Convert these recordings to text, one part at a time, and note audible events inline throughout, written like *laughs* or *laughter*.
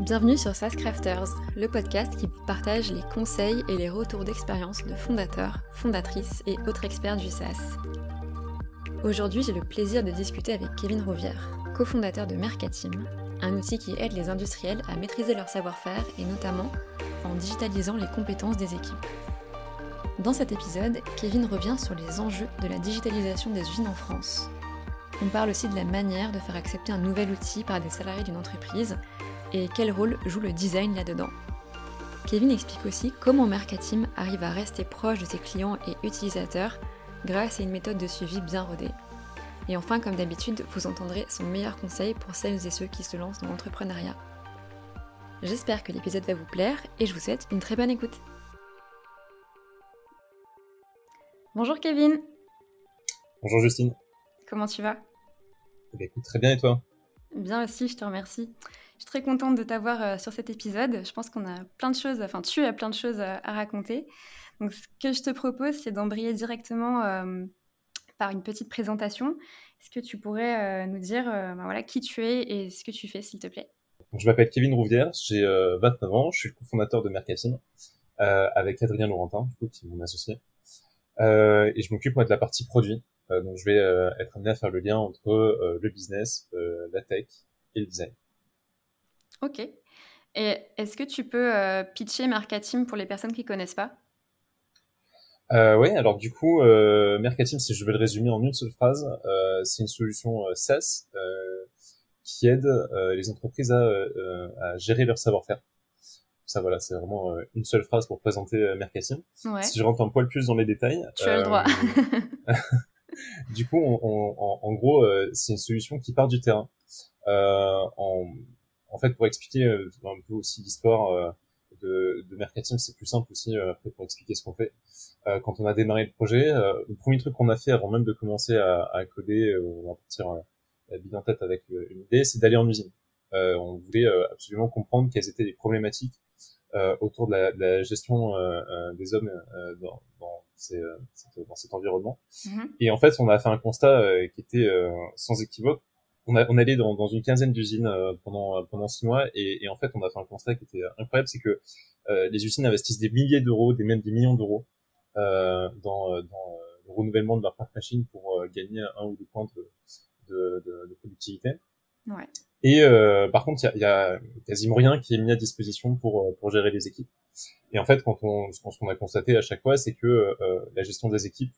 Bienvenue sur SaaS Crafters, le podcast qui partage les conseils et les retours d'expérience de fondateurs, fondatrices et autres experts du SaaS. Aujourd'hui, j'ai le plaisir de discuter avec Kevin Rouvière, cofondateur de Mercatim, un outil qui aide les industriels à maîtriser leur savoir-faire et notamment en digitalisant les compétences des équipes. Dans cet épisode, Kevin revient sur les enjeux de la digitalisation des usines en France. On parle aussi de la manière de faire accepter un nouvel outil par des salariés d'une entreprise et quel rôle joue le design là-dedans. Kevin explique aussi comment Mercatim arrive à rester proche de ses clients et utilisateurs grâce à une méthode de suivi bien rodée. Et enfin, comme d'habitude, vous entendrez son meilleur conseil pour celles et ceux qui se lancent dans l'entrepreneuriat. J'espère que l'épisode va vous plaire et je vous souhaite une très bonne écoute. Bonjour Kevin. Bonjour Justine. Comment tu vas? Eh écoute, Très bien et toi? Bien aussi, je te remercie. Je suis très contente de t'avoir euh, sur cet épisode. Je pense qu'on a plein de choses, enfin tu as plein de choses à, raconter. Donc ce que je te propose, c'est d'embrayer directement euh, par une petite présentation. Est-ce que tu pourrais euh, nous dire ben voilà, qui tu es et ce que tu fais, s'il te plaît? Je m'appelle Kevin Rouvière, j'ai 29 ans, je suis le cofondateur de Mercatim avec Adrien Laurentin, du coup, qui est mon associé. et je m'occupe de la partie produit. donc je vais être amené à faire le lien entre le business, la tech et le design. Ok. Et est-ce que tu peux euh, pitcher Mercatim pour les personnes qui ne connaissent pas? Euh, Oui, alors du coup, euh, Mercatim, si je vais le résumer en une seule phrase, c'est une solution SaaS qui aide les entreprises à, à gérer leur savoir-faire. Ça, voilà, c'est vraiment une seule phrase pour présenter Mercatim. Ouais. Si je rentre un poil plus dans les détails. Tu as le droit. *laughs* du coup, on, on, en, en, gros, c'est une solution qui part du terrain. en en fait, pour expliquer euh, un peu aussi l'histoire euh, de, de Mercatim, c'est plus simple aussi euh, après pour expliquer ce qu'on fait. quand on a démarré le projet, le premier truc qu'on a fait avant même de commencer à, à coder, on va partir la bille en tête avec une idée, c'est d'aller en usine. on voulait absolument comprendre quelles étaient les problématiques autour de la, de la gestion des hommes dans, dans, ces, dans, cet environnement. Mm-hmm. Et en fait, on a fait un constat qui était sans équivoque on, a, on allait dans, une quinzaine d'usines euh, pendant pendant six mois et, en fait on a fait un constat qui était incroyable, c'est que euh, les usines investissent des milliers d'euros, des même des millions d'euros euh, dans, euh, le renouvellement de leur parc machine pour gagner un ou deux points de, de productivité. Et par contre, il y y a, quasiment rien qui est mis à disposition pour pour gérer les équipes. Et en fait, quand on, ce qu'on a constaté à chaque fois, c'est que euh, la gestion des équipes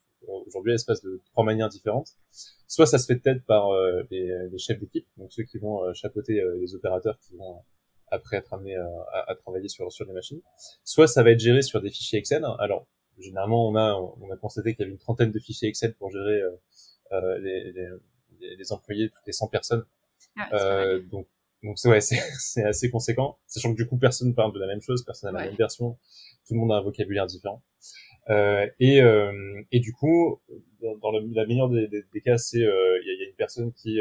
aujourd'hui, elle se passe de trois manières différentes. Soit ça se fait peut-être par euh, les, les, chefs d'équipe, donc ceux qui vont euh, chapeauter euh, les opérateurs qui vont après être amenés à, à, travailler sur sur les machines. Soit ça va être géré sur des fichiers Excel. Alors généralement, on a on a constaté qu'il y avait une trentaine de fichiers Excel pour gérer les, les, les, employés, toutes les 100 personnes. Ah, donc donc c'est ouais, *laughs* c'est assez conséquent, sachant que du coup personne parle de la même chose, personne n'a la même version, tout le monde a un vocabulaire différent. Euh, et, euh, et du coup, dans, dans le, la meilleure des, des, des cas, c'est euh, il y, a, une personne qui,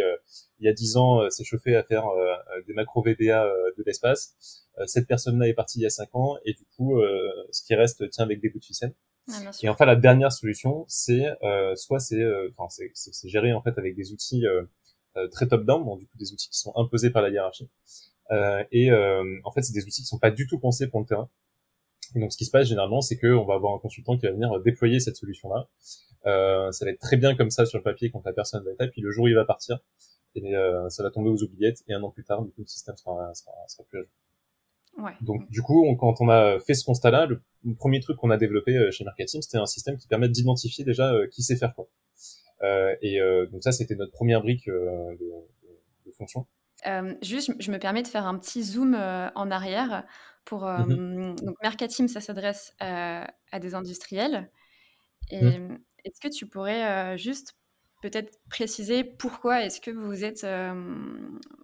il y a dix ans, s'est chauffée à faire des macro VBA de l'espace. cette personne-là est partie il y a cinq ans, et du coup, ce qui reste tient avec des bouts de ficelle. Ah, et enfin, la dernière solution, c'est soit c'est, enfin, c'est géré en fait avec des outils très top-down, bon, du coup des outils qui sont imposés par la hiérarchie. et en fait, c'est des outils qui sont pas du tout pensés pour le terrain. Et donc, ce qui se passe généralement, c'est qu'on va avoir un consultant qui va venir euh, déployer cette solution-là. Euh, ça va être très bien comme ça sur le papier quand la personne va être là, puis le jour où il va partir, et euh, ça va tomber aux oubliettes, et un an plus tard, du coup, le système sera, sera, sera plus à jour. Ouais. Donc, du coup, on, quand on a fait ce constat-là, le, premier truc qu'on a développé euh, chez Marketing, c'était un système qui permet d'identifier déjà euh, qui sait faire quoi. Et donc ça, c'était notre première brique de, de, fonction. Euh, juste, je me permets de faire un petit zoom euh, en arrière. Pour, euh, mmh Donc, Mercatim, ça s'adresse à des industriels. Et mmh. est-ce que tu pourrais juste peut-être préciser pourquoi est-ce que vous êtes,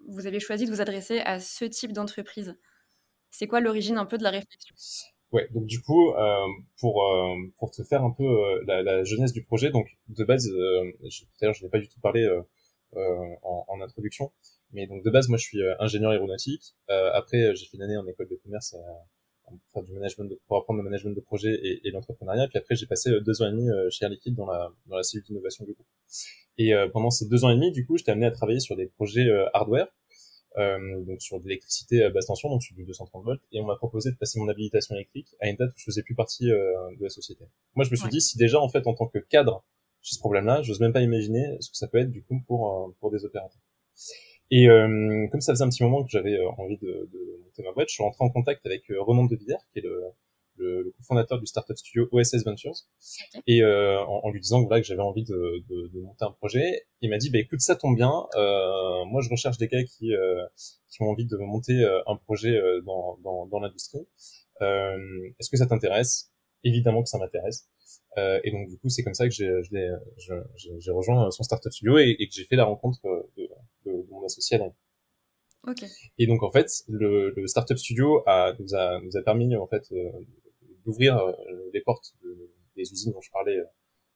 vous avez choisi de vous adresser à ce type d'entreprise? C'est quoi l'origine un peu de la réflexion? Ouais, donc du coup, pour pour te faire un peu la, la, jeunesse du projet, donc de base, d'ailleurs, je n'ai pas du tout parlé en, en, introduction, mais donc de base, moi, je suis euh, ingénieur aéronautique. Euh, après, euh, j'ai fait une année en école de commerce pour faire du management, de, pour apprendre le management de projet et, et l'entrepreneuriat. Puis après, j'ai passé deux ans et demi chez Air Liquide dans la dans la cellule d'innovation du groupe. Et pendant ces deux ans et demi, du coup, j'étais amené à travailler sur des projets hardware. Euh, donc sur de l'électricité à basse tension, donc sur du 230 volts, et on m'a proposé de passer mon habilitation électrique à une date où je faisais plus partie euh, de la société. Moi, je me suis dit, si déjà en fait en tant que cadre, j'ai ce problème-là, j'ose même pas imaginer ce que ça peut être du coup pour euh, pour des opérateurs. Et euh, comme ça faisait un petit moment que j'avais envie de, de, monter ma boîte, je suis rentré en contact avec Renan de Villers, qui est le, le, le cofondateur du startup studio OSS Ventures, et euh, en, en, lui disant voilà que j'avais envie de, de, de, monter un projet. Il m'a dit bah écoute ça tombe bien, euh, moi je recherche des gars qui euh, qui ont envie de monter euh, un projet euh, dans dans, dans l'industrie. Est-ce que ça t'intéresse? Évidemment que ça m'intéresse. et donc du coup c'est comme ça que j'ai j'ai rejoint son startup studio et, et que j'ai fait la rencontre de, de, mon associé. Okay. Et donc en fait, le, le startup studio a, nous a nous a permis en fait d'ouvrir euh, les portes de, des usines dont je parlais euh,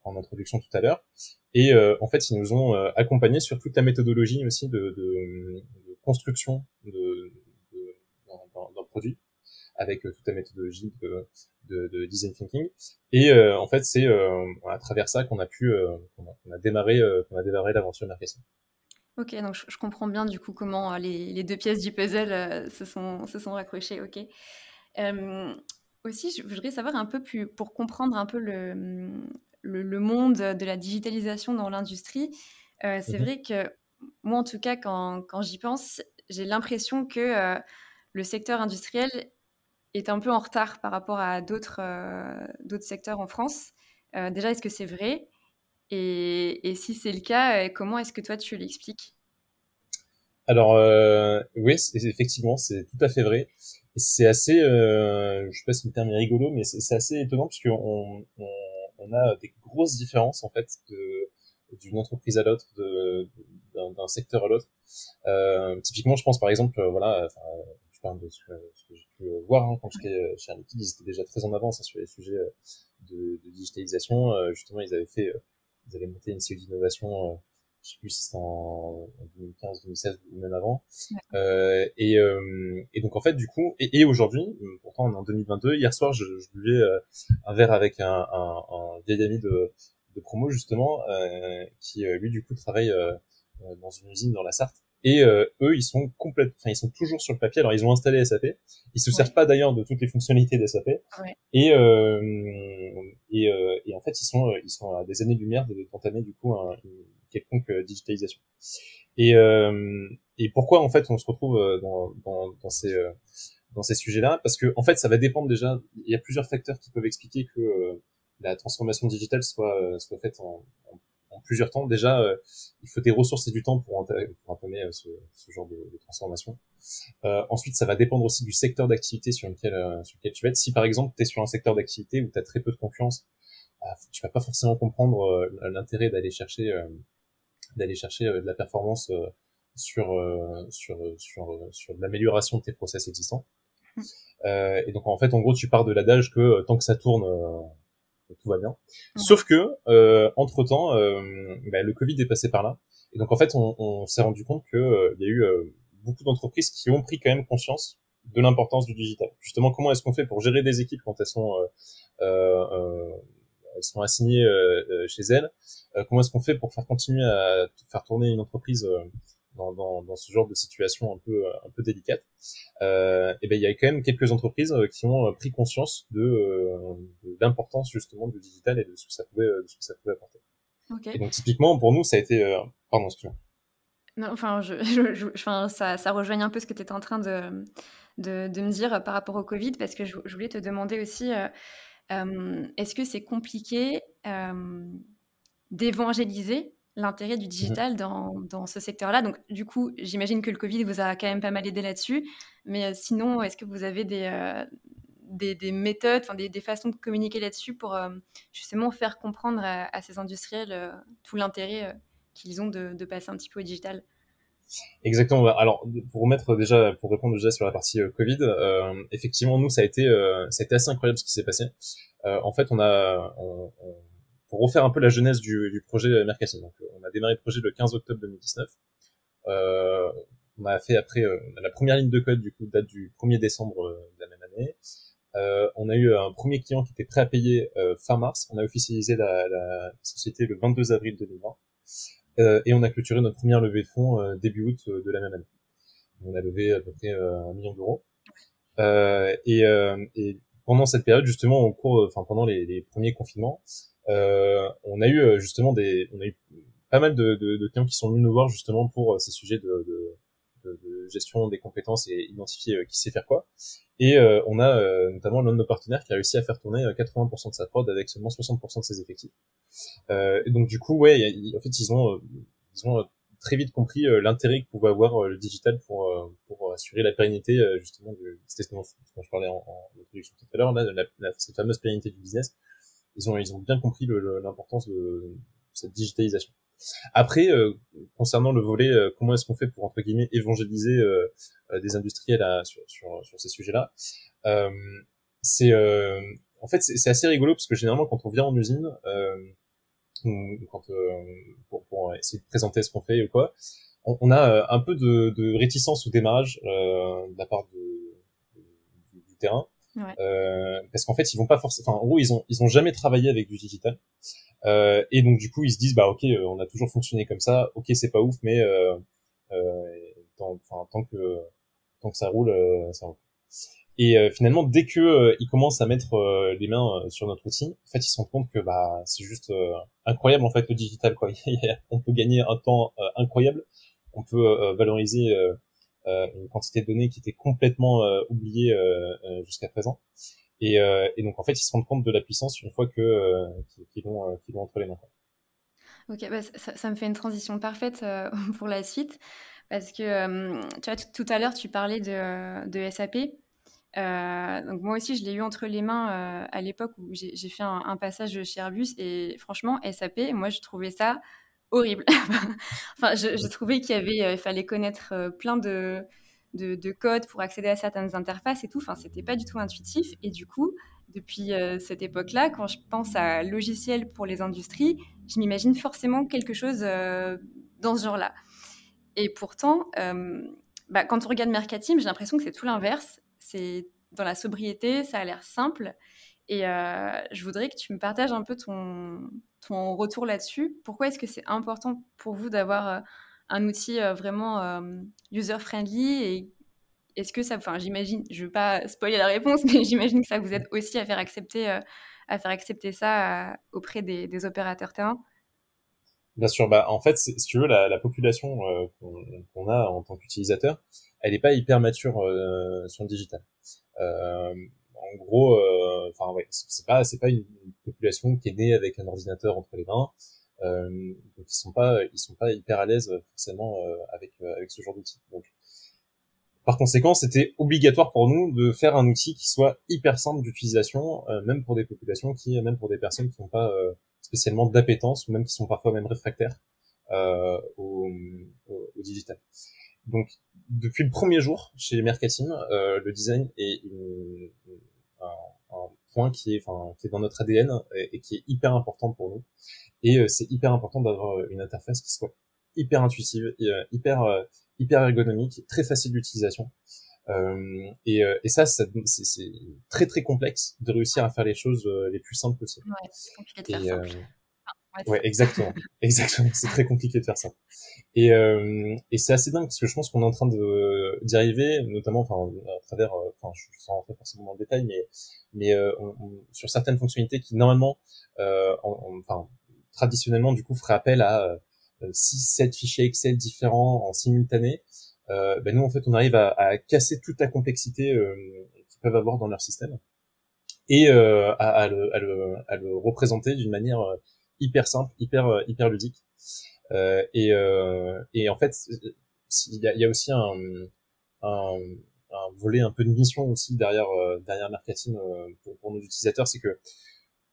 en introduction tout à l'heure. Et euh, en fait, ils nous ont accompagnés sur toute la méthodologie aussi de, construction de, d'un produit avec toute la méthodologie de, de, de design thinking. Et en fait, c'est à travers ça qu'on a pu, euh, qu'on a, démarré, qu'on a démarré l'aventure marketing. Ok, donc je, comprends bien du coup comment les, les deux pièces du puzzle se sont se sont raccrochées. Ok. Aussi, je voudrais savoir un peu plus, pour comprendre un peu le, le, monde de la digitalisation dans l'industrie. Euh, c'est mmh vrai que moi, en tout cas, quand, quand j'y pense, j'ai l'impression que euh, le secteur industriel est un peu en retard par rapport à d'autres euh, d'autres secteurs en France. Déjà, est-ce que c'est vrai? Et, et, si c'est le cas, comment est-ce que toi tu l'expliques? Alors euh, oui, effectivement, c'est tout à fait vrai. C'est assez, euh, je sais pas si le terme est rigolo, mais c'est assez étonnant puisque on, on, on, a des grosses différences en fait d'une entreprise à l'autre, d'un secteur à l'autre. Euh, typiquement, je pense par exemple, euh, voilà, enfin, je parle de ce que, j'ai pu voir hein, quand j'étais chez Liquid, ils étaient déjà très en avance hein, sur les sujets de, de digitalisation. justement, ils avaient fait, ils avaient monté une série d'innovation je sais plus si c'était en 2015, 2016 ou même avant. Euh, et, euh, et donc en fait du coup, et, et aujourd'hui, pourtant on est en 2022, hier soir je, je buvais euh, un verre avec un, un, un, vieil ami de, de promo justement, euh, qui euh, lui du coup travaille euh, dans une usine dans la Sarthe. Et eux, ils sont complètement, enfin, ils sont toujours sur le papier. Alors, ils ont installé SAP. Ils se servent pas d'ailleurs de toutes les fonctionnalités d'SAP. Ouais. Et, euh, et, et, en fait, ils sont, ils sont à des années-lumière d'entamer du coup un, une quelconque euh, digitalisation. Et, euh, et pourquoi en fait on se retrouve euh, dans, dans, dans ces dans ces sujets-là? Parce que en fait ça va dépendre déjà. Il y a plusieurs facteurs qui peuvent expliquer que la transformation digitale soit soit faite en, en, plusieurs temps. Déjà, il faut des ressources et du temps pour, entamer ce, ce, genre de, de transformation. Euh, ensuite, ça va dépendre aussi du secteur d'activité sur lequel sur lequel tu vas être. Si par exemple tu es sur un secteur d'activité où tu as très peu de confiance, tu vas pas forcément comprendre l'intérêt d'aller chercher d'aller chercher euh, de la performance euh, sur euh, sur sur sur l'amélioration de tes process existants. Mmh. et donc en fait, en gros, tu pars de l'adage que tant que ça tourne, tout va bien. Sauf que entre temps, bah, le Covid est passé par là, et donc en fait, on, on s'est rendu compte que il y a eu beaucoup d'entreprises qui ont pris quand même conscience de l'importance du digital. Justement, comment est-ce qu'on fait pour gérer des équipes quand elles sont euh, euh, elles sont assignées euh, euh, chez elles. Euh, comment est-ce qu'on fait pour faire continuer à faire tourner une entreprise dans, dans, dans, ce genre de situation un peu un peu délicate? Euh, et ben il y a quand même quelques entreprises qui ont pris conscience de, de l'importance justement du digital et de ce que ça pouvait de ce que ça pouvait apporter okay. et donc typiquement pour nous ça a été euh, pardon excuse-moi non, enfin, je, *laughs* je, je, enfin ça, ça rejoigne un peu ce que tu étais en train de, de, de, me dire par rapport au Covid, parce que je, voulais te demander aussi, euh, est-ce que c'est compliqué d'évangéliser l'intérêt du mmh digital dans, dans ce secteur-là? Donc, du coup, j'imagine que le Covid vous a quand même pas mal aidé là-dessus. Mais sinon, est-ce que vous avez des, des, des, méthodes, des, des, façons de communiquer là-dessus pour justement faire comprendre à, ces industriels tout l'intérêt qu'ils ont de, de, passer un petit peu au digital? Exactement. Alors, pour remettre déjà, pour répondre déjà sur la partie euh, Covid, euh, effectivement, nous, ça a été, euh, ça a été assez incroyable ce qui s'est passé. Euh, en fait, on a, on, on, pour refaire un peu la genèse du, du projet Mercassine. Donc, on a démarré le projet le 15 octobre 2019. Euh, on a fait après la première ligne de code du coup date du 1er décembre de la même année. on a eu un premier client qui était prêt à payer fin mars. On a officialisé la, la société le 22 avril 2020. Euh, et on a clôturé notre première levée de fonds euh, début août euh, de la même année. On a levé à peu près un million d'euros. et, et pendant cette période, justement, au cours, enfin pendant les, premiers confinements, on a eu justement des, on a eu pas mal de, de, de clients qui sont venus nous voir justement pour ces sujets de, de de, gestion des compétences et identifier euh, qui sait faire quoi. Et euh, on a euh, notamment l'un de nos partenaires qui a réussi à faire tourner 80% de sa prod avec seulement 60% de ses effectifs. et donc du coup, ouais, en fait, ils ont, ils ont très vite compris l'intérêt que pouvait avoir le digital pour pour assurer la pérennité justement de c'était ce dont, je parlais en, en introduction tout à l'heure là la, cette fameuse pérennité du business ils ont ils ont bien compris l'importance de cette digitalisation après, euh, concernant le volet, euh, comment est-ce qu'on fait pour entre guillemets évangéliser euh, des industriels à, sur, sur, sur, ces sujets-là C'est en fait c'est assez rigolo parce que généralement quand on vient en usine, quand pour, pour, essayer de présenter ce qu'on fait ou quoi, on, a un peu de, de, réticence au démarrage de la part de, du terrain. Euh, parce qu'en fait, ils vont pas forcément. En gros, ils ont ils ont jamais travaillé avec du digital. Euh, et donc du coup, ils se disent bah ok, euh, on a toujours fonctionné comme ça. Ok, c'est pas ouf, mais euh, euh, tant, tant que tant que ça roule, ça roule. Et finalement, dès que ils commencent à mettre les mains sur notre outil, en fait, ils se rendent compte que bah c'est juste incroyable en fait le digital quoi. *laughs* on peut gagner un temps incroyable, on peut valoriser une quantité de données qui était complètement oubliée jusqu'à présent. Et, euh, donc en fait, ils se rendent compte de la puissance une fois que euh, qu'ils l'ont euh, entre les mains. Ok, bah, ça, me fait une transition parfaite *laughs* pour la suite parce que tu vois tout à l'heure tu parlais de, SAP. donc moi aussi je l'ai eu entre les mains à l'époque où j'ai fait un, passage chez Airbus et franchement SAP, moi je trouvais ça horrible. *laughs* enfin, je, trouvais qu'il il fallait connaître plein de de, code pour accéder à certaines interfaces et tout. Enfin, c'était pas du tout intuitif. Et du coup, depuis euh, cette époque-là, quand je pense à logiciel pour les industries, je m'imagine forcément quelque chose euh, dans ce genre-là. Et pourtant, euh, bah, quand on regarde Mercatim, j'ai l'impression que c'est tout l'inverse. C'est dans la sobriété, ça a l'air simple. Et je voudrais que tu me partages un peu ton, retour là-dessus. Pourquoi est-ce que c'est important pour vous d'avoir un outil euh, vraiment euh, user-friendly et est-ce que ça, enfin, j'imagine, je veux pas spoiler la réponse, *laughs* mais j'imagine que ça vous aide aussi à faire accepter, euh, à faire accepter ça auprès des, opérateurs terrain? Bien sûr, bah en fait, si tu veux, la, population qu'on a en tant qu'utilisateur, elle n'est pas hyper mature sur le digital. En gros, enfin ouais, c'est pas c'est pas une population qui est née avec un ordinateur entre les mains. Euh, donc ils sont pas ils sont pas hyper à l'aise euh, forcément euh, avec avec ce genre d'outil. Donc par conséquent, c'était obligatoire pour nous de faire un outil qui soit hyper simple d'utilisation, même pour des populations qui, même pour des personnes qui n'ont pas spécialement d'appétence ou même qui sont parfois même réfractaires euh, au, au, digital. Donc, depuis le premier jour chez Mercatim, euh, le design est une, un, un, point qui est, enfin, qui est dans notre ADN et, et, qui est hyper important pour nous. Et euh, c'est hyper important d'avoir euh, une interface qui soit hyper intuitive, euh, hyper hyper ergonomique, très facile d'utilisation. Euh, et, et, ça, ça c'est très très complexe de réussir à faire les choses les plus simples possibles. Ouais, c'est compliqué de faire simple. Ouais, exactement, *laughs* exactement. C'est très compliqué de faire ça. Et, euh, et c'est assez dingue parce que je pense qu'on est en train de d'y arriver, notamment, enfin, à travers, enfin, je sans rentrer forcément dans le détail, mais mais sur certaines fonctionnalités qui normalement, enfin, traditionnellement du coup ferait appel à 6 euh, 7 fichiers Excel différents en simultané euh, ben nous en fait on arrive à, à casser toute la complexité euh, qu'ils peuvent avoir dans leur système et euh, à, à, le, à, le, à, le, représenter d'une manière euh, hyper simple hyper hyper ludique et, et en fait il y a, y a, aussi un, un, un, volet un peu de mission aussi derrière derrière marketing pour, pour, nos utilisateurs c'est que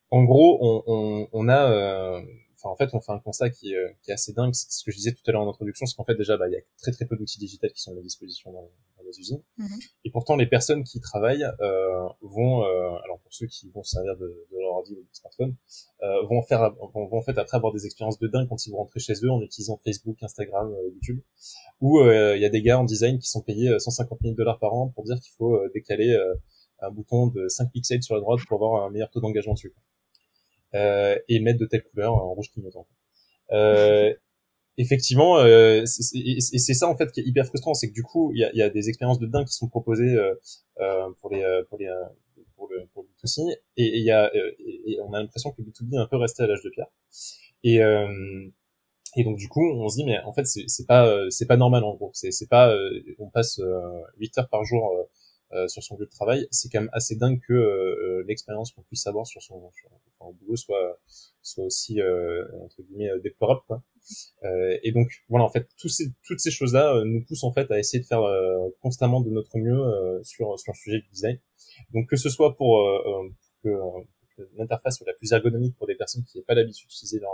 en gros, on, on, on a, euh, enfin en fait, on fait un constat qui, euh, qui est assez dingue. C'est ce que je disais tout à l'heure en introduction, c'est qu'en fait déjà, bah, il y a très très peu d'outils digitaux qui sont à disposition dans, dans les usines. Mm-hmm. Et pourtant, les personnes qui travaillent euh, vont, euh, alors pour ceux qui vont se servir de, de leur ordi ou de smartphone, euh, vont faire, vont, vont, en fait après avoir des expériences de dingue quand ils vont rentrer chez eux en utilisant Facebook, Instagram, YouTube, où il y a des gars en design qui sont payés 150 000 dollars par an pour dire qu'il faut décaler un bouton de 5 pixels sur la droite pour avoir un meilleur taux d'engagement dessus et mettre de telle couleur en rouge clignotant. Euh, effectivement, euh, et c'est ça en fait qui est hyper frustrant, c'est que du coup, il y a, y a, des expériences de dingue qui sont proposées euh, euh pour les pour les pour le pour le B2C, et il y a et, on a l'impression que le B2B est un peu resté à l'âge de pierre. Et et donc du coup, on se dit mais en fait c'est pas c'est pas normal en gros, c'est c'est pas on passe 8 heures par jour euh, sur son lieu de travail, c'est quand même assez dingue que euh, l'expérience qu'on puisse avoir sur son, sur, boulot soit soit aussi euh, entre guillemets déplorable quoi. et donc voilà en fait tous ces, toutes ces choses là nous poussent en fait à essayer de faire constamment de notre mieux sur sur le sujet du design. Donc que ce soit pour que, l'interface soit la plus ergonomique pour des personnes qui n'ont pas l'habitude d'utiliser leur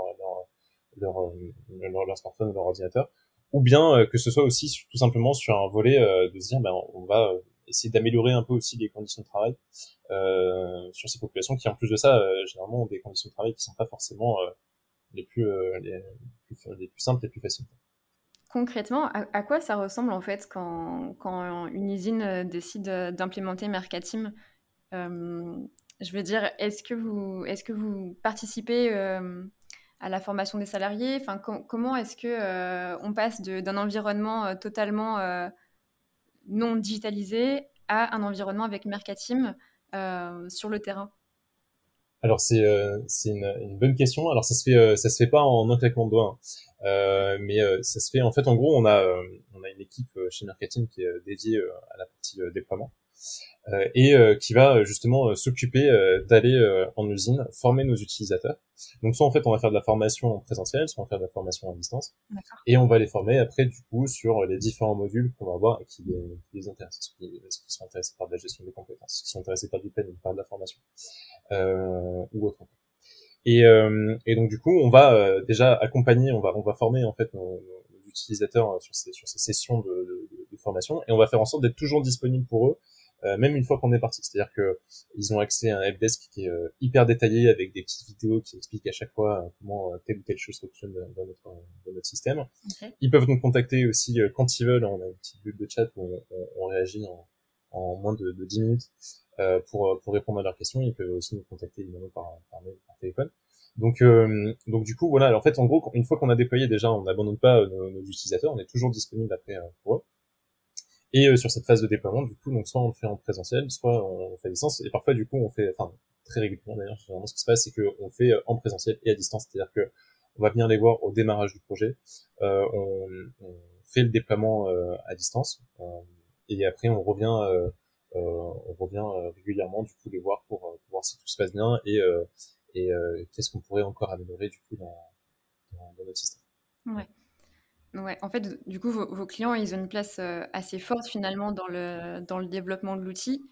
leur, leur, leur, smartphone ou leur ordinateur, ou bien que ce soit aussi tout simplement sur un volet de se dire ben on va essayer d'améliorer un peu aussi les conditions de travail euh, sur ces populations qui en plus de ça euh, généralement ont des conditions de travail qui sont pas forcément euh, les plus, les, plus, les plus les plus faciles. Concrètement à, quoi ça ressemble en fait quand, quand une usine décide d'implémenter Mercatim? Je veux dire est-ce que vous est-ce que vous participez à la formation des salariés? Enfin comment est-ce que on passe d'un environnement totalement non digitalisé à un environnement avec Mercatim euh, sur le terrain alors c'est euh, une, une, bonne question. Alors ça se fait euh, ça se fait pas en un claquement de doigts, hein. euh, mais euh, ça se fait en fait en gros on a on a une équipe chez Mercatim qui est dédiée à la partie déploiement. Euh, et euh, qui va euh, justement s'occuper d'aller en usine former nos utilisateurs. Donc soit en fait on va faire de la formation en présentiel, soit on va faire de la formation à distance, et on va les former après du coup sur les différents modules qu'on va avoir et qui les, qui les intéressent, est-ce qu'ils sont intéressés par de la gestion des compétences, qu'ils sont intéressés par du planning, par de la formation euh, ou autre. Et, euh, et donc du coup, on va déjà accompagner, on va on va former en fait nos, nos utilisateurs sur ces sur ces sessions de, de, de, formation, et on va faire en sorte d'être toujours disponible pour eux euh, même une fois qu'on est parti. C'est-à-dire que ils ont accès à un helpdesk qui est euh, hyper détaillé avec des petites vidéos qui expliquent à chaque fois euh, comment telle ou telle chose fonctionne dans notre, dans notre système. Ils peuvent nous contacter aussi quand ils veulent. On a une petite bulle de chat où on, on, réagit en, en, moins de, de 10 minutes euh, pour, pour répondre à leurs questions. Ils peuvent aussi nous contacter évidemment par, par mail, par téléphone. Donc, euh, donc du coup, voilà. En fait, en gros, une fois qu'on a déployé, déjà, on n'abandonne pas nos, nos, utilisateurs. On est toujours disponible après pour eux. Et euh, sur cette phase de déploiement, du coup, donc soit on le fait en présentiel, soit on fait à distance, et parfois du coup on fait, enfin très régulièrement d'ailleurs, généralement ce qui se passe, c'est qu'on fait euh, en présentiel et à distance, c'est-à-dire que on va venir les voir au démarrage du projet, euh, on, on, fait le déploiement euh, à distance, euh, et après on revient, on revient régulièrement du coup les voir pour, pour, voir si tout se passe bien et, et qu'est-ce qu'on pourrait encore améliorer du coup dans, dans, dans notre système. Ouais. Ouais, en fait, du coup, vos, clients, ils ont une place euh, assez forte finalement dans le, dans le développement de l'outil.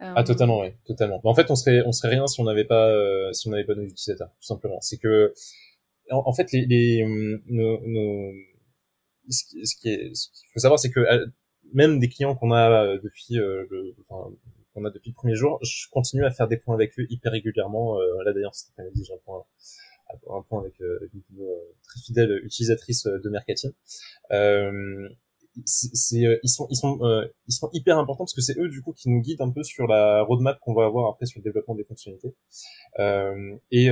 Ah, euh, totalement, oui, totalement. En fait, on serait, on serait rien si on n'avait pas, euh, si on n'avait pas nos utilisateurs, tout simplement. C'est que, en, fait, les, les nos, nos, ce, qui, ce, qui qu'il faut savoir, c'est que même des clients qu'on a depuis, le, enfin, qu'on a depuis le premier jour, je continue à faire des points avec eux hyper régulièrement. là, d'ailleurs, j'ai un point un point avec, euh, une euh, très fidèle utilisatrice euh, de Mercatim. c'est ils sont ils sont ils sont hyper importants parce que c'est eux du coup qui nous guident un peu sur la roadmap qu'on va avoir après sur le développement des fonctionnalités. Et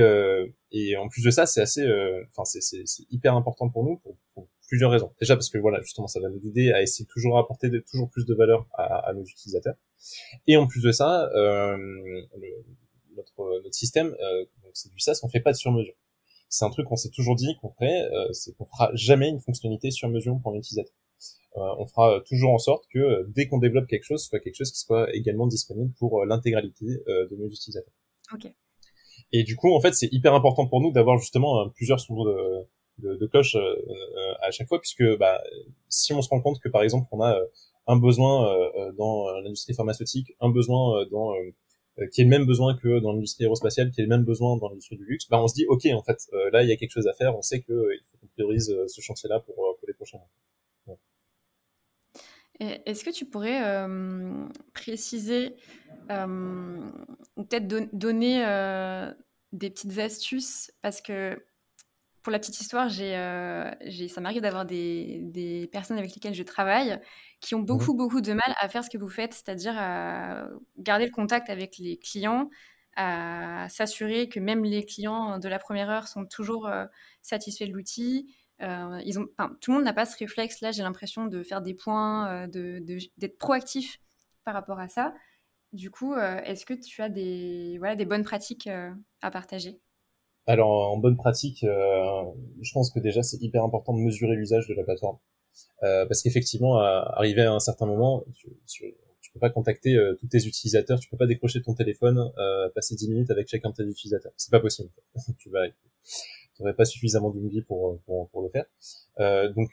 et en plus de ça c'est assez enfin c'est c'est hyper important pour nous pour, plusieurs raisons. Déjà parce que voilà justement ça va nous guider à essayer toujours apporter toujours plus de valeur à, à, nos utilisateurs. Et en plus de ça notre notre système donc c'est du SaaS on fait pas de sur mesure c'est un truc qu'on s'est toujours dit qu'on ferait, euh, c'est qu'on fera jamais une fonctionnalité sur mesure pour l'utilisateur. Euh, on fera toujours en sorte que euh, dès qu'on développe quelque chose, ce soit quelque chose qui soit également disponible pour l'intégralité de nos utilisateurs. Ok. Et du coup, en fait, c'est hyper important pour nous d'avoir justement plusieurs sons de, de, de cloche à chaque fois, puisque bah, si on se rend compte que par exemple on a un besoin dans l'industrie pharmaceutique, un besoin dans euh, qui est le même besoin que dans l'industrie aérospatiale, qui est le même besoin dans l'industrie du luxe, bah on se dit ok en fait euh, là il y a quelque chose à faire, on sait que euh, faut qu'on priorise ce chantier-là pour, pour les prochains mois. Est-ce que tu pourrais préciser ou peut-être donner des petites astuces? Parce que pour la petite histoire, j'ai, j'ai, ça m'arrive d'avoir des, des, personnes avec lesquelles je travaille qui ont mmh beaucoup, beaucoup de mal à faire ce que vous faites, c'est-à-dire à garder le contact avec les clients, à s'assurer que même les clients de la première heure sont toujours satisfaits de l'outil, ils ont, tout le monde n'a pas ce réflexe-là, j'ai l'impression, de faire des points, de, d'être proactif par rapport à ça. Du coup, est-ce que tu as des, voilà, des bonnes pratiques à partager? Alors en bonne pratique, euh, je pense que déjà c'est hyper important de mesurer l'usage de la plateforme. Euh, parce qu'effectivement, arrivé à un certain moment, tu, tu, peux pas contacter euh, tous tes utilisateurs, tu peux pas décrocher ton téléphone, passer 10 minutes avec chacun de tes utilisateurs. C'est pas possible. *laughs* tu vas, n'aurais pas suffisamment vie pour, pour, pour le faire. Donc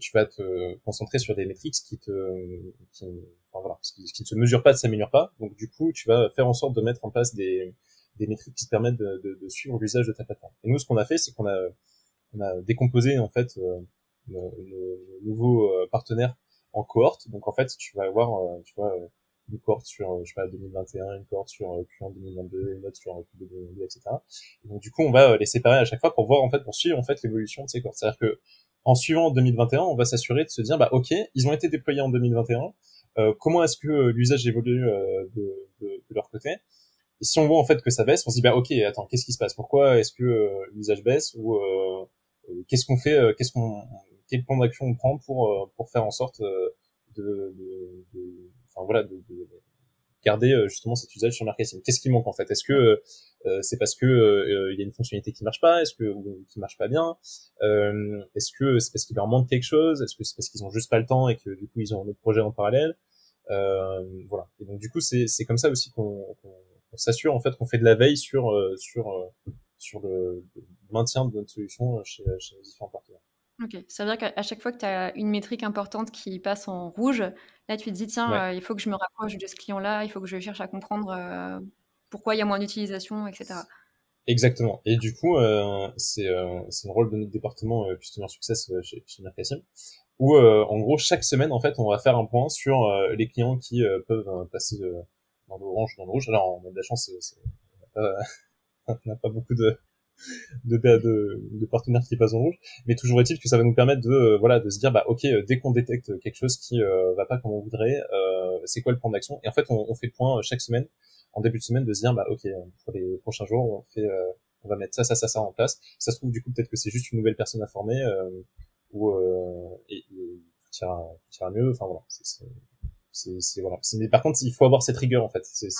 tu vas te concentrer sur des métriques qui te, enfin, voilà, qui ne se mesurent pas, ne s'améliorent pas. Donc du coup, tu vas faire en sorte de mettre en place des des métriques qui te permettent de, de, de suivre l'usage de ta plateforme. Et nous, ce qu'on a fait, c'est qu'on a, on a décomposé en fait euh, nos, nouveaux euh, partenaires en cohortes. Donc en fait, tu vas avoir, euh, tu vois, une cohorte sur, je sais pas, 2021, une cohorte sur Q1 2022, une autre sur Q2 2022, etc. Et donc du coup, on va les séparer à chaque fois pour voir en fait, pour suivre en fait l'évolution de ces cohortes. C'est-à-dire que en suivant 2021, on va s'assurer de se dire, bah ok, ils ont été déployés en 2021. Euh, comment est-ce que l'usage évolue de, de, de, leur côté? Si on voit en fait que ça baisse, on se dit bah ok, attends, qu'est-ce qui se passe? Pourquoi est-ce que euh, l'usage baisse? Ou euh, euh, qu'est-ce qu'on fait Qu'est-ce qu'on quel plan d'action on prend pour pour faire en sorte de, de, de enfin voilà de, de, garder justement cet usage sur marketing? Qu'est-ce qui manque en fait? Est-ce que c'est parce que il y a une fonctionnalité qui marche pas? Est-ce que ou, qui marche pas bien? Est-ce que c'est parce qu'il leur manque quelque chose? Est-ce que c'est parce qu'ils ont juste pas le temps et que du coup ils ont un autre projet en parallèle? Voilà. Et donc du coup c'est c'est comme ça aussi qu'on on s'assure en fait qu'on fait de la veille sur euh, sur euh, sur le, maintien de notre solution chez, chez nos différents partenaires. Ok, ça veut dire qu'à chaque fois que tu as une métrique importante qui passe en rouge, là tu te dis tiens, euh, il faut que je me rapproche de ce client-là, il faut que je cherche à comprendre pourquoi il y a moins d'utilisation, etc. Exactement. Et du coup, euh, c'est euh, le rôle de notre département Customer Success chez, chez Mercasim, où en gros chaque semaine en fait on va faire un point sur les clients qui peuvent passer dans l'orange, dans le rouge. Alors, on a de la chance, on n'a *laughs* pas, beaucoup de, de, de, de, partenaires qui passent en rouge, mais toujours est-il que ça va nous permettre de, euh, voilà, de se dire, bah, ok, euh, dès qu'on détecte quelque chose qui euh, va pas comme on voudrait, euh, c'est quoi le plan d'action? Et en fait, on, on, fait le point chaque semaine, en début de semaine, de se dire, bah, ok, pour les prochains jours, on fait, on va mettre ça, ça, ça, ça en place. Ça se trouve, du coup, peut-être que c'est juste une nouvelle personne à former, ou et, et tout mieux. Enfin voilà, c'est c'est voilà. Mais par contre, il faut avoir cette rigueur en fait. C'est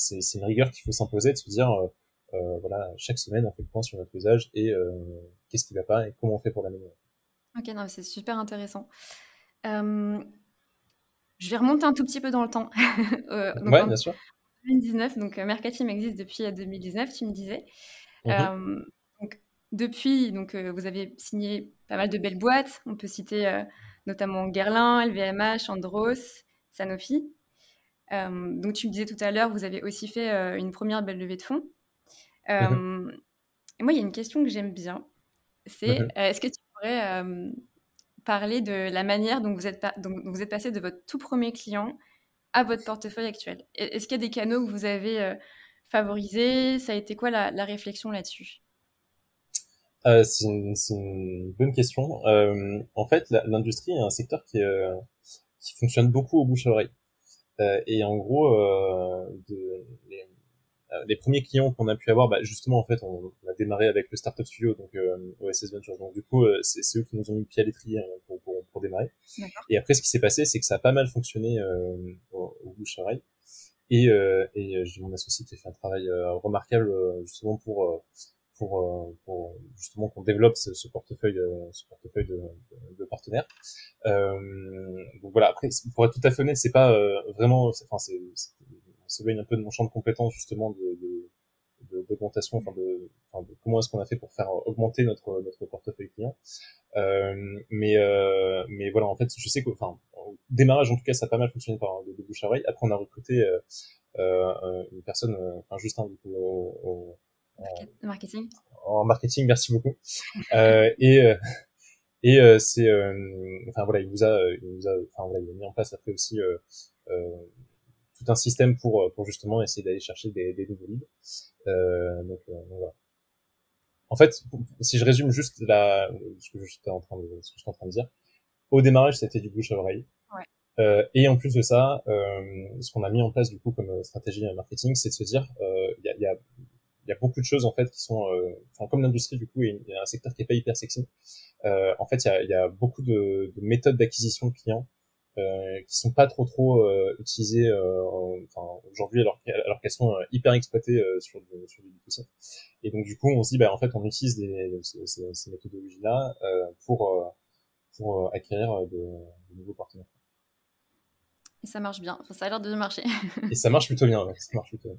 c'est une rigueur qu'il faut s'imposer de se dire euh, euh, voilà chaque semaine on fait le point sur notre usage et euh, qu'est-ce qui va pas et comment on fait pour l'améliorer. Ok, non, c'est super intéressant. je vais remonter un tout petit peu dans le temps. *laughs* donc, ouais, bien sûr. 2019, donc Mercatim existe depuis 2019, tu me disais. Mm-hmm. donc, depuis, donc, vous avez signé pas mal de belles boîtes. On peut citer notamment Guerlain, LVMH, Andros, Sanofi. Euh, donc tu me disais tout à l'heure, vous avez aussi fait euh, une première belle levée de fonds. Euh, mhm. et moi, il y a une question que j'aime bien. C'est mhm. est-ce que tu pourrais parler de la manière dont vous, êtes vous êtes passé de votre tout premier client à votre portefeuille actuel? Est-ce qu'il y a des canaux que vous avez favorisés? Ça a été quoi la, la réflexion là-dessus? Euh, c'est une, une, bonne question. Euh, en fait, l'industrie est un secteur qui, euh, qui fonctionne beaucoup au bouche à oreille. Euh, et en gros, euh, de, les, euh, les, premiers clients qu'on a pu avoir, bah, justement, en fait, on, a démarré avec le Startup Studio, donc OSS Ventures. Donc du coup, c'est eux qui nous ont mis le pied à l'étrier hein, pour, pour, pour, démarrer. Et après, ce qui s'est passé, c'est que ça a pas mal fonctionné au, au, bouche à oreille. Et, et mon associé qui a fait un travail remarquable justement pour pour, euh, pour justement qu'on développe ce, ce, portefeuille, euh, ce portefeuille de, de, partenaires. Euh, donc voilà. Après, pour être tout à fait honnête, c'est pas vraiment, enfin, c'est, on s'éloigne un peu de mon champ de compétences justement de, de d'augmentation, enfin de, enfin de comment est-ce qu'on a fait pour faire augmenter notre notre portefeuille client. Euh, mais euh, mais voilà, en fait, je sais que, enfin, au démarrage en tout cas, ça a pas mal fonctionné par de, de bouche à oreille. Après, on a recruté euh, une personne, enfin Justin du coup, au, au Marketing. En marketing, merci beaucoup. *laughs* euh, et euh, et euh, c'est, euh, enfin voilà, il vous a, il vous a, enfin voilà, il a mis en place après aussi tout un système pour pour justement essayer d'aller chercher des, des nouveaux leads. donc, donc voilà. En fait, si je résume juste la, ce que j'étais en train de, ce que j'étais en train de dire, au démarrage, c'était du bouche à oreille. Ouais. Euh, et en plus de ça, euh, ce qu'on a mis en place du coup comme stratégie marketing, c'est de se dire, il y a, y, a, il y a beaucoup de choses en fait qui sont, euh, enfin comme l'industrie du coup est, un secteur qui est pas hyper sexy. en fait, il y a, y a, beaucoup de, de méthodes d'acquisition de clients euh, qui sont pas trop trop euh, utilisées euh, enfin aujourd'hui alors, alors qu'elles sont hyper exploitées sur du, sur du B2C. Et donc du coup on se dit bah en fait on utilise des, ces, ces méthodologies là pour pour acquérir de, de, nouveaux partenaires. Et ça marche bien. Enfin, ça a l'air de marcher. Et ça marche plutôt bien. Ouais. Ça marche plutôt bien.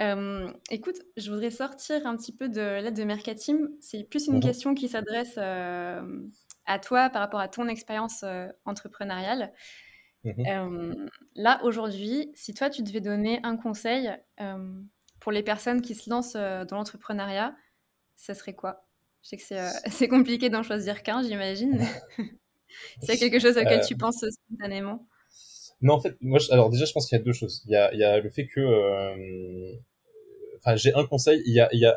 Euh, écoute, je voudrais sortir un petit peu de l'aide de Mercatim. C'est plus une mhm. question qui s'adresse euh, à toi par rapport à ton expérience euh, entrepreneuriale. Mhm. Là, aujourd'hui, si toi, tu devais donner un conseil pour les personnes qui se lancent dans l'entrepreneuriat, ça serait quoi? Je sais que c'est *laughs* compliqué d'en choisir qu'un, j'imagine. c'est *laughs* *laughs* quelque chose auquel tu penses spontanément Non, en fait, moi, alors déjà, je pense qu'il y a deux choses. Il y a, il y a le fait que enfin j'ai un conseil il y a, il y a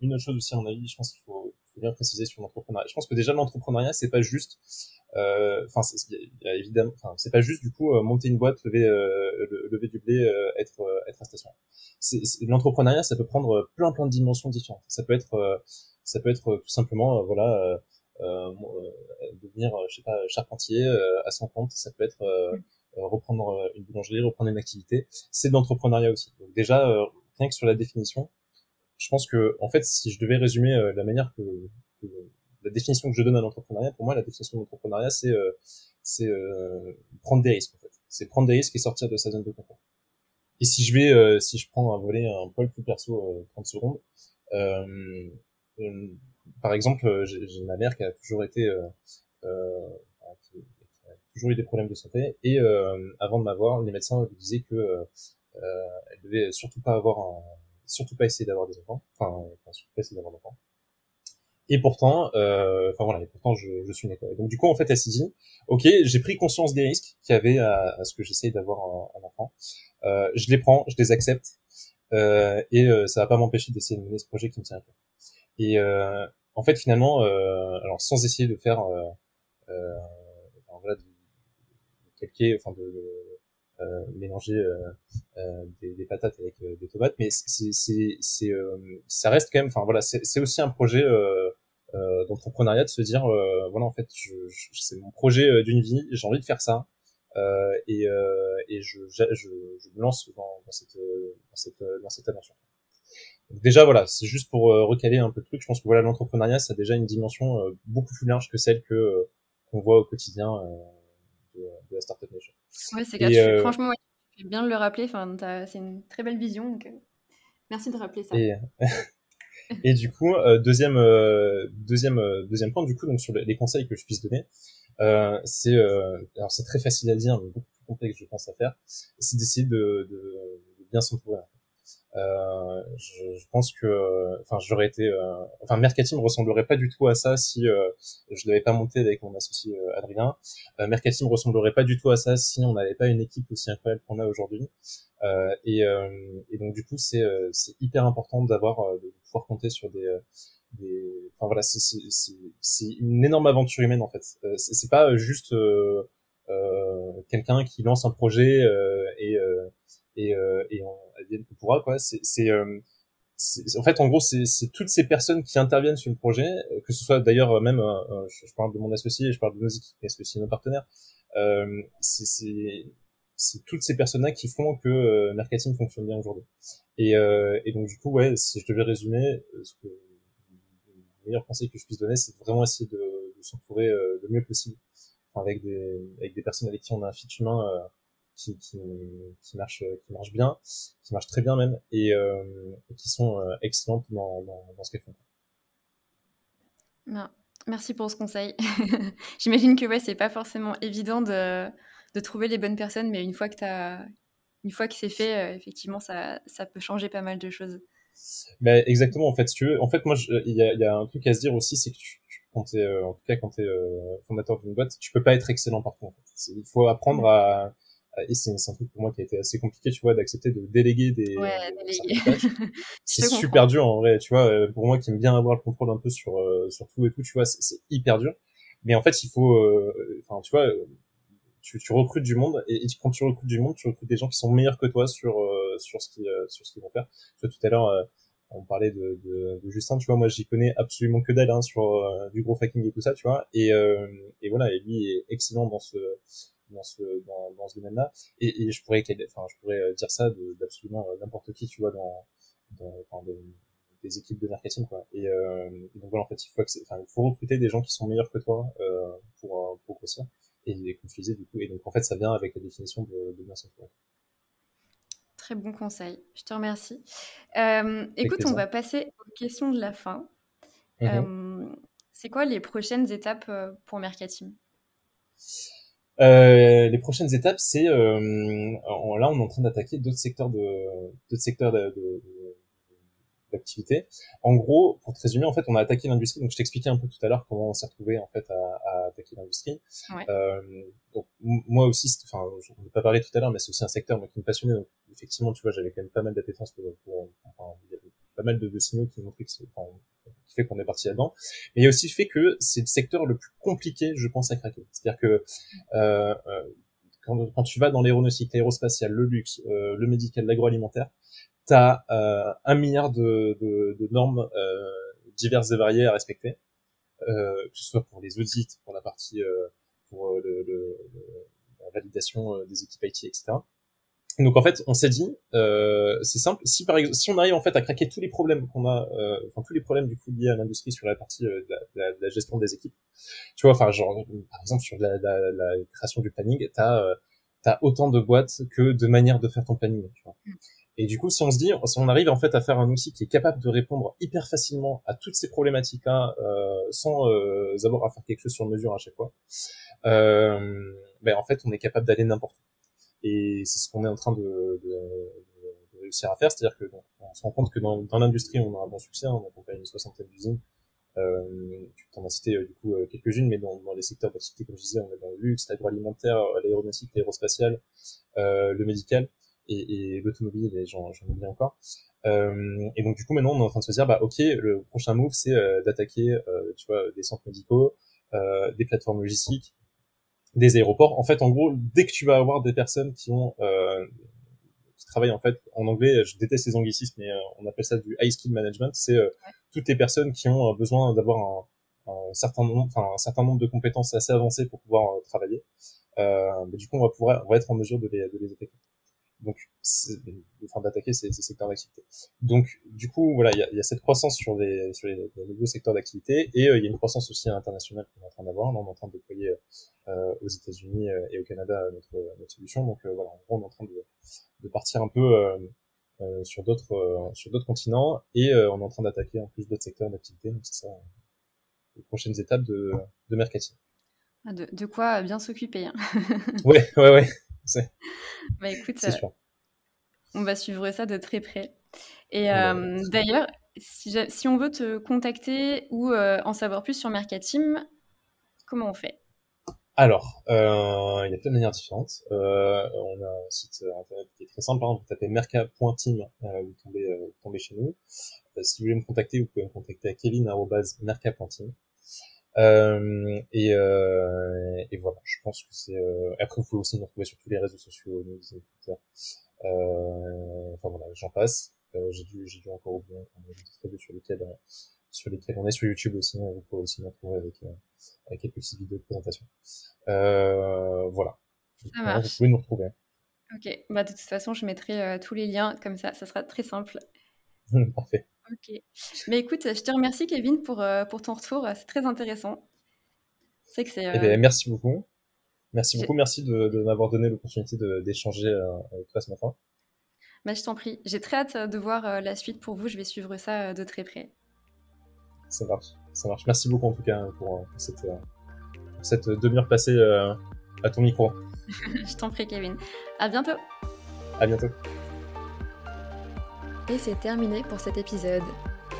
une autre chose aussi à mon avis je pense qu'il faut bien préciser sur l'entrepreneuriat. Je pense que déjà l'entrepreneuriat c'est pas juste, euh, enfin euh, évidemment, c'est pas juste du coup euh, monter une boîte, lever euh, lever du blé, euh, être être à station. L'entrepreneuriat ça peut prendre plein plein de dimensions différentes. Ça peut être ça peut être tout simplement voilà devenir je sais pas charpentier à son compte. Ça peut être reprendre une boulangerie, reprendre une activité. C'est de l'entrepreneuriat aussi. Donc déjà rien que sur la définition je pense que en fait si je devais résumer euh, la manière que, que, la définition que je donne à l'entrepreneuriat pour moi la définition de l'entrepreneuriat c'est euh, c'est euh, prendre des risques en fait c'est prendre des risques et sortir de sa zone de confort et si je vais si je prends un volet un poil plus perso 30 secondes par exemple j'ai ma mère qui a toujours été toujours eu des problèmes de santé et avant de m'avoir les médecins lui disaient que elle devait surtout pas avoir un surtout pas essayer d'avoir des enfants, enfin, enfin surtout pas essayer d'avoir d'enfants. Et pourtant, euh, enfin voilà, et pourtant je, je suis né. Donc du coup, en fait, elle s'est dit, ok, j'ai pris conscience des risques qu'il y avait à, à ce que j'essaye d'avoir un, un, enfant. Euh, je les prends, je les accepte, euh, et euh, ça va pas m'empêcher d'essayer de mener ce projet qui me tient à cœur. Et euh, en fait, finalement, euh, alors sans essayer de faire, enfin, voilà, de calquer, enfin de euh, mélanger euh, euh, des, des, patates avec des tomates, mais c'est c'est c'est ça reste quand même. Enfin voilà, c'est aussi un projet d'entrepreneuriat de se dire voilà en fait je, je, c'est mon projet d'une vie, j'ai envie de faire ça. Euh, et, euh, et je, je, je, me lance dans, dans, cette, dans, cette, dans cette aventure. Donc déjà voilà, c'est juste pour recaler un peu le truc. Je pense que voilà l'entrepreneuriat, ça a déjà une dimension beaucoup plus large que celle que qu'on voit au quotidien de, la Startup Nation. Ouais, c'est euh, franchement, tu fais bien de le rappeler. Enfin, c'est une très belle vision. Donc, euh, merci de rappeler ça. Et, *laughs* et du coup, euh, deuxième, deuxième, deuxième point, du coup, donc sur les conseils que je puisse donner, c'est, alors c'est très facile à dire, mais beaucoup plus complexe, je pense, à faire, c'est d'essayer de, de, de, bien s'entourer. Euh, je, je, pense que, enfin, j'aurais été, euh, enfin, Mercatim ressemblerait pas du tout à ça si euh, je l'avais pas monté avec mon associé euh, Adrien. Euh, Mercatim ressemblerait pas du tout à ça si on n'avait pas une équipe aussi incroyable qu'on a aujourd'hui. et, et donc du coup, c'est c'est hyper important d'avoir de pouvoir compter sur des des, enfin voilà, c'est une énorme aventure humaine en fait. c'est pas juste quelqu'un qui lance un projet et et, euh, et on advienne que pourra quoi. C'est c'est euh, en fait, en gros, c'est toutes ces personnes qui interviennent sur le projet, euh, que ce soit d'ailleurs euh, même, euh, je, parle de mon associé, je parle de nos équipes, parce que c'est nos partenaires. Euh, c'est toutes ces personnes-là qui font que euh, Mercating fonctionne bien aujourd'hui. Et, et donc du coup, ouais, si je devais résumer, ce que le meilleur conseil que je puisse donner, c'est vraiment essayer de, de s'entourer le mieux possible, enfin, avec des avec des personnes avec qui on a un fit humain qui, qui, qui marchent qui marchent bien, qui marchent très bien même, et, euh, et qui sont euh, excellentes dans, dans, dans ce qu'elles font. Non. Merci pour ce conseil. *laughs* J'imagine que ouais, c'est pas forcément évident de, de, trouver les bonnes personnes, mais une fois que as, une fois que c'est fait, euh, effectivement, ça, ça peut changer pas mal de choses. Ben, exactement. En fait, si tu veux, en fait, moi, il y a, y a, un truc à se dire aussi, c'est que tu, quand es, euh, en tout cas, quand tu es euh, fondateur d'une boîte, tu peux pas être excellent partout. En fait. Il faut apprendre à et c'est un truc pour moi qui a été assez compliqué, tu vois, d'accepter de déléguer des, ouais, *laughs* c'est super dur en vrai, tu vois. Euh, pour moi qui aime bien avoir le contrôle un peu sur euh, sur tout et tout, tu vois, c'est hyper dur. Mais en fait, il faut, euh, enfin, tu vois, tu, tu recrutes du monde et, quand tu recrutes du monde, tu recrutes des gens qui sont meilleurs que toi sur sur ce qui sur ce qu'ils vont faire. Tu vois, tout à l'heure, on parlait de, de, de, Justin, tu vois, moi j'y connais absolument que dalle hein, sur euh, du gros hacking et tout ça, tu vois, et, euh, et voilà, et lui est excellent dans ce dans ce dans, dans ce domaine-là, et, et je pourrais enfin je pourrais dire ça d'absolument n'importe qui, tu vois, dans, des équipes de marketing, quoi. Et, euh, donc voilà, en fait, il faut enfin, il faut recruter des gens qui sont meilleurs que toi euh, pour pour grossir, et comme tu disais, du coup, et donc en fait, ça vient avec la définition de, de bien s'entourer. Très bon conseil, je te remercie. Euh, écoute, on va passer aux questions de la fin. Mmh euh, c'est quoi les prochaines étapes euh, pour Mercatim? Les prochaines étapes, c'est là on est en train d'attaquer d'autres secteurs de d'autres secteurs d'activité. En gros, pour te résumer, en fait, on a attaqué l'industrie. Donc, je t'expliquais un peu tout à l'heure comment on s'est retrouvé en fait à, à attaquer l'industrie. Ouais. Euh, donc, moi aussi, enfin, on n'a pas parlé tout à l'heure, mais c'est aussi un secteur moi, qui me passionnait. Donc, effectivement, tu vois, j'avais quand même pas mal d'appétence pour, pour y avait pas mal de, de signaux qui montraient que enfin, qui fait qu'on est parti là-dedans. Mais il y a aussi le fait que c'est le secteur le plus compliqué, je pense, à craquer. C'est-à-dire que euh, euh, quand, quand, tu vas dans l'aéronautique, l'aérospatiale, le luxe, euh, le médical, l'agroalimentaire, tu as euh, un milliard de, de, de normes euh, diverses et variées à respecter, euh, que ce soit pour les audits, pour la partie, pour le, le, la validation des équipes IT, etc. Donc en fait, on s'est dit, euh, c'est simple. Si par exemple, si on arrive en fait à craquer tous les problèmes qu'on a, euh, enfin tous les problèmes du coup liés à l'industrie sur la partie euh, de, la, de, la, gestion des équipes, tu vois, enfin genre par exemple sur la, la création du planning, t'as euh, as autant de boîtes que de manières de faire ton planning. Tu vois. Mm. Et du coup, si on se dit, si on arrive en fait à faire un outil qui est capable de répondre hyper facilement à toutes ces problématiques-là, euh, sans euh, avoir à faire quelque chose sur mesure à chaque fois, euh, ben en fait, on est capable d'aller n'importe où. Et c'est ce qu'on est en train de, réussir à faire, c'est-à-dire que on se rend compte que dans, l'industrie, on a un bon succès, hein, on accompagne une soixantaine d'usines. Euh, tu t'en as cité euh, du coup euh, quelques-unes, mais dans, les secteurs d'activité, comme je disais, on est dans le luxe, l'agroalimentaire, l'aéronautique, l'aérospatial, euh, le médical et, l'automobile, et j'en oublie encore. Euh, et donc du coup maintenant on est en train de se dire bah ok le prochain move c'est euh, d'attaquer euh, tu vois des centres médicaux, euh, des plateformes logistiques, des aéroports. En fait en gros dès que tu vas avoir des personnes qui ont qui travaillent en fait en anglais, je déteste les anglicismes mais on appelle ça du high skill management, c'est toutes les personnes qui ont besoin d'avoir un, un, certain nombre, enfin un certain nombre de compétences assez avancées pour pouvoir travailler. Euh, du coup, on va pouvoir, on va être en mesure de les, de les attaquer. Donc, enfin, d'attaquer ces, ces, secteurs d'activité. Donc, du coup, voilà, il y a, y a, cette croissance sur les, sur les, nouveaux secteurs d'activité et euh, il y a une croissance aussi internationale qu'on est en train d'avoir. On est en train de euh, aux États-Unis euh, et au Canada notre, notre solution. Donc, euh, voilà, en gros, on est en train de, de partir un peu euh, sur d'autres sur d'autres continents et on est en train d'attaquer en plus d'autres secteurs d'activité. Donc, c'est ça les prochaines étapes de, de. Ah, de, de quoi bien s'occuper. Hein. *laughs* ouais, ouais, ouais. Bah écoute, euh, on va suivre ça de très près. Et euh, d'ailleurs, si, si, on veut te contacter ou euh, en savoir plus sur Mercatim, comment on fait? Alors, il y a plein de manières différentes. on a un site internet qui est très simple. Hein. vous tapez merca.team, vous, tombez, vous tombez chez nous. si vous voulez me contacter, vous pouvez me contacter à kevin.merca.team. Euh, et, euh, et, voilà, je pense que c'est. Euh... Après, vous pouvez aussi nous retrouver sur tous les réseaux sociaux, nous, Twitter. Euh, enfin voilà, j'en passe. Euh, j'ai dû, j'ai dû encore oublier un sur lesquels, euh, sur lesquels on est sur YouTube aussi. Hein, vous pouvez aussi nous retrouver avec, avec quelques petites vidéos de présentation. voilà. Ça marche. Vous pouvez nous retrouver. Ok, bah de toute façon, je mettrai tous les liens comme ça, ça sera très simple. *laughs* Parfait. Ok. Mais écoute, je te remercie, Kevin, pour, euh, pour ton retour. C'est très intéressant. C'est que c'est. Eh ben, merci beaucoup. Merci beaucoup. Merci de, de m'avoir donné l'opportunité d'échanger euh, avec toi ce matin. Bah, je t'en prie. J'ai très hâte de voir la suite pour vous. Je vais suivre ça de très près. Ça marche. Ça marche. Merci beaucoup en tout cas pour, cette, pour cette demi-heure passée à ton micro. *laughs* je t'en prie, Kevin. À bientôt. À bientôt. Et c'est terminé pour cet épisode.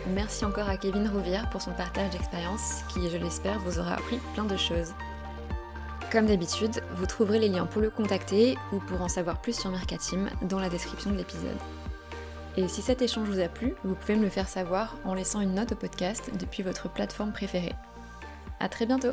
Merci encore à Kevin Rouvière pour son partage d'expérience qui, je l'espère, vous aura appris plein de choses. Comme d'habitude, vous trouverez les liens pour le contacter ou pour en savoir plus sur Mercatim dans la description de l'épisode. Et si cet échange vous a plu, vous pouvez me le faire savoir en laissant une note au podcast depuis votre plateforme préférée. A très bientôt